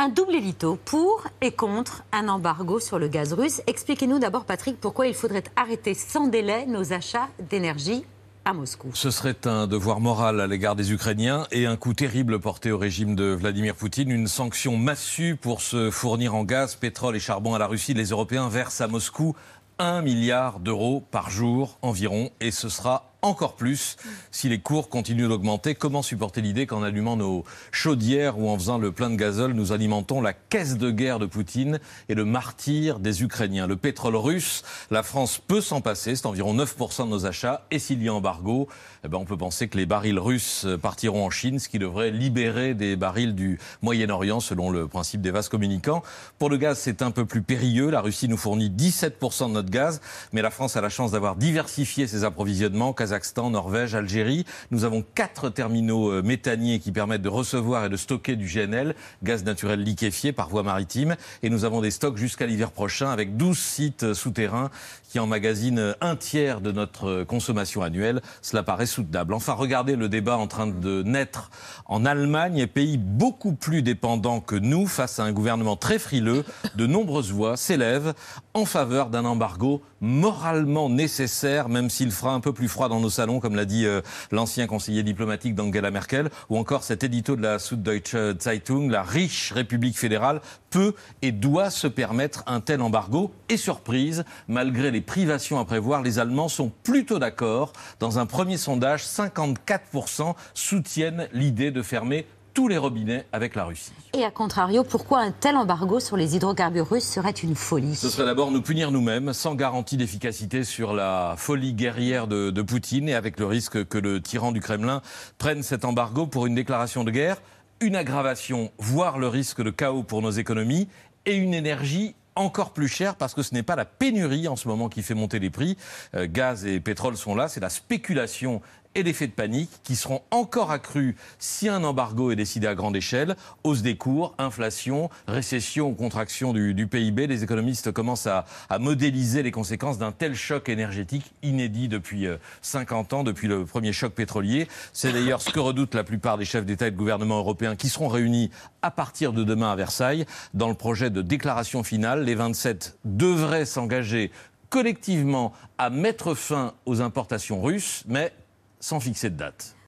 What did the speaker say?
Un double élito pour et contre un embargo sur le gaz russe. Expliquez-nous d'abord, Patrick, pourquoi il faudrait arrêter sans délai nos achats d'énergie à Moscou. Ce serait un devoir moral à l'égard des Ukrainiens et un coup terrible porté au régime de Vladimir Poutine. Une sanction massue pour se fournir en gaz, pétrole et charbon à la Russie. Les Européens versent à Moscou 1 milliard d'euros par jour environ et ce sera encore plus si les cours continuent d'augmenter. Comment supporter l'idée qu'en allumant nos chaudières ou en faisant le plein de gazole, nous alimentons la caisse de guerre de Poutine et le martyr des Ukrainiens? Le pétrole russe, la France peut s'en passer, c'est environ 9% de nos achats. Et s'il y a embargo, eh ben on peut penser que les barils russes partiront en Chine, ce qui devrait libérer des barils du Moyen-Orient selon le principe des vases communicants. Pour le gaz, c'est un peu plus périlleux. La Russie nous fournit 17% de notre gaz, mais la France a la chance d'avoir diversifié ses approvisionnements Kazakhstan, Norvège, Algérie. Nous avons quatre terminaux euh, méthaniers qui permettent de recevoir et de stocker du GNL, gaz naturel liquéfié par voie maritime. Et nous avons des stocks jusqu'à l'hiver prochain avec 12 sites euh, souterrains qui emmagasinent euh, un tiers de notre consommation annuelle. Cela paraît soutenable. Enfin, regardez le débat en train de naître en Allemagne, pays beaucoup plus dépendant que nous face à un gouvernement très frileux. De nombreuses voix s'élèvent en faveur d'un embargo moralement nécessaire, même s'il fera un peu plus froid dans nos salons, comme l'a dit euh, l'ancien conseiller diplomatique d'Angela Merkel, ou encore cet édito de la Süddeutsche Zeitung, la riche République fédérale peut et doit se permettre un tel embargo. Et surprise, malgré les privations à prévoir, les Allemands sont plutôt d'accord. Dans un premier sondage, 54% soutiennent l'idée de fermer tous les robinets avec la Russie. Et à contrario, pourquoi un tel embargo sur les hydrocarbures russes serait une folie? Ce serait d'abord nous punir nous-mêmes, sans garantie d'efficacité sur la folie guerrière de, de Poutine et avec le risque que le tyran du Kremlin prenne cet embargo pour une déclaration de guerre, une aggravation, voire le risque de chaos pour nos économies et une énergie encore plus chère parce que ce n'est pas la pénurie en ce moment qui fait monter les prix. Euh, gaz et pétrole sont là, c'est la spéculation et l'effet de panique qui seront encore accrus si un embargo est décidé à grande échelle. Hausse des cours, inflation, récession ou contraction du, PIB. Les économistes commencent à, modéliser les conséquences d'un tel choc énergétique inédit depuis 50 euh, ans, depuis le premier choc pétrolier. C'est d'ailleurs ce que redoutent la plupart des chefs d'État et de gouvernement européens qui seront réunis à partir de demain à Versailles. Dans le projet de déclaration finale, les 27 devraient s'engager collectivement à mettre fin aux importations russes, mais sans fixer de date.